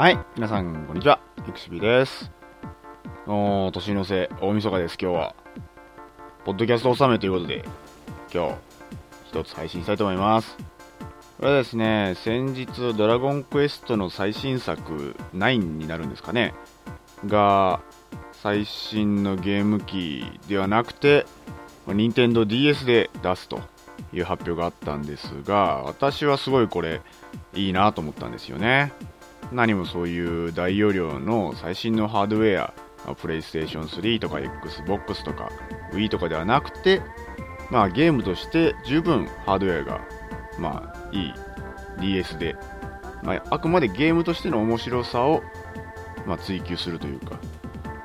はい、皆さん、こんにちは。エクシビです。おー、年の瀬、大晦日です、今日は。ポッドキャスト納めということで、今日、一つ配信したいと思います。これはですね、先日、ドラゴンクエストの最新作、9になるんですかね、が、最新のゲーム機ではなくて、任天堂 d s で出すという発表があったんですが、私はすごいこれ、いいなと思ったんですよね。何もそういう大容量の最新のハードウェア、まあ、プレイステーション3とか XBOX とか Wii とかではなくて、まあ、ゲームとして十分ハードウェアが、まあ、いい DS で、まあ、あくまでゲームとしての面白さを、まあ、追求するというか、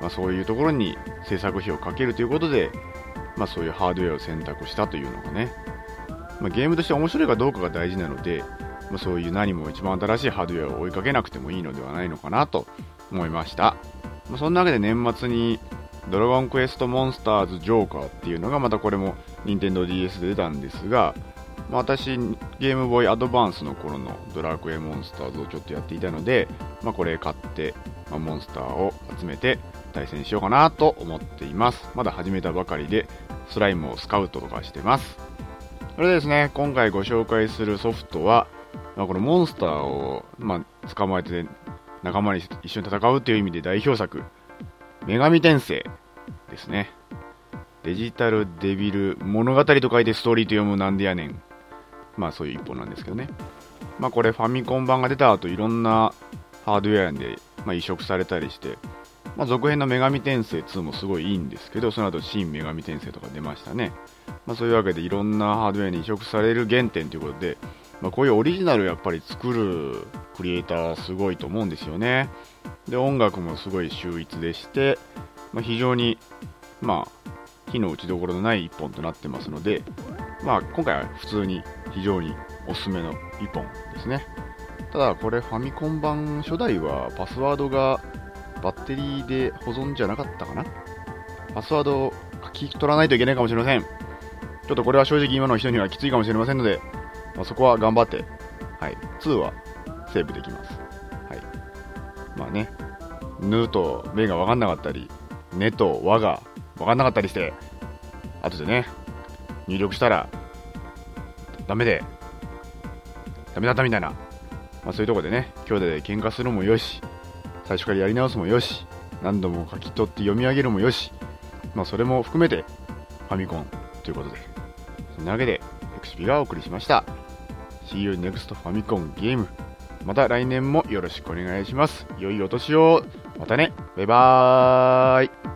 まあ、そういうところに制作費をかけるということで、まあ、そういうハードウェアを選択したというのがね、まあ、ゲームとして面白いかどうかが大事なので、まあ、そういう何も一番新しいハードウェアを追いかけなくてもいいのではないのかなと思いました。まあ、そんなわけで年末にドラゴンクエストモンスターズジョーカーっていうのがまたこれも任天堂 d s で出たんですが、まあ、私ゲームボーイアドバンスの頃のドラクエモンスターズをちょっとやっていたので、まあ、これ買って、まあ、モンスターを集めて対戦しようかなと思っています。まだ始めたばかりでスライムをスカウトとかしてます。それでですね、今回ご紹介するソフトは、このモンスターを、まあ、捕まえて仲間に一緒に戦うという意味で代表作、女神転生ですね。デジタルデビル物語と書いてストーリーと読むなんでやねん。まあそういう一本なんですけどね。まあこれファミコン版が出た後いろんなハードウェアで、まあ、移植されたりして、まあ、続編の女神転生2もすごいいいんですけど、その後新女神転生とか出ましたね。まあそういうわけでいろんなハードウェアに移植される原点ということで、まあ、こういうオリジナルをやっぱり作るクリエイターすごいと思うんですよね。で、音楽もすごい秀逸でして、まあ、非常に、まあ、火の打ちどころのない一本となってますので、まあ、今回は普通に非常におすすめの一本ですね。ただ、これファミコン版初代はパスワードがバッテリーで保存じゃなかったかな？パスワードを書き取らないといけないかもしれません。ちょっとこれは正直今の人にはきついかもしれませんので、まあ、そこは頑張って、はい、2はセーブできます。はい。まあね、ぬと目が分かんなかったり、ねと和が分かんなかったりして、後でね、入力したら、ダメで、ダメだったみたいな、まあ、そういうとこでね、兄弟で喧嘩するもよし、最初からやり直すもよし、何度も書き取って読み上げるもよし、まあ、それも含めてファミコンということで、そんなわけで、エクシビがお送りしました。See you next ファミコンゲーム。また来年もよろしくお願いします。良いお年を。またね。バイバーイ。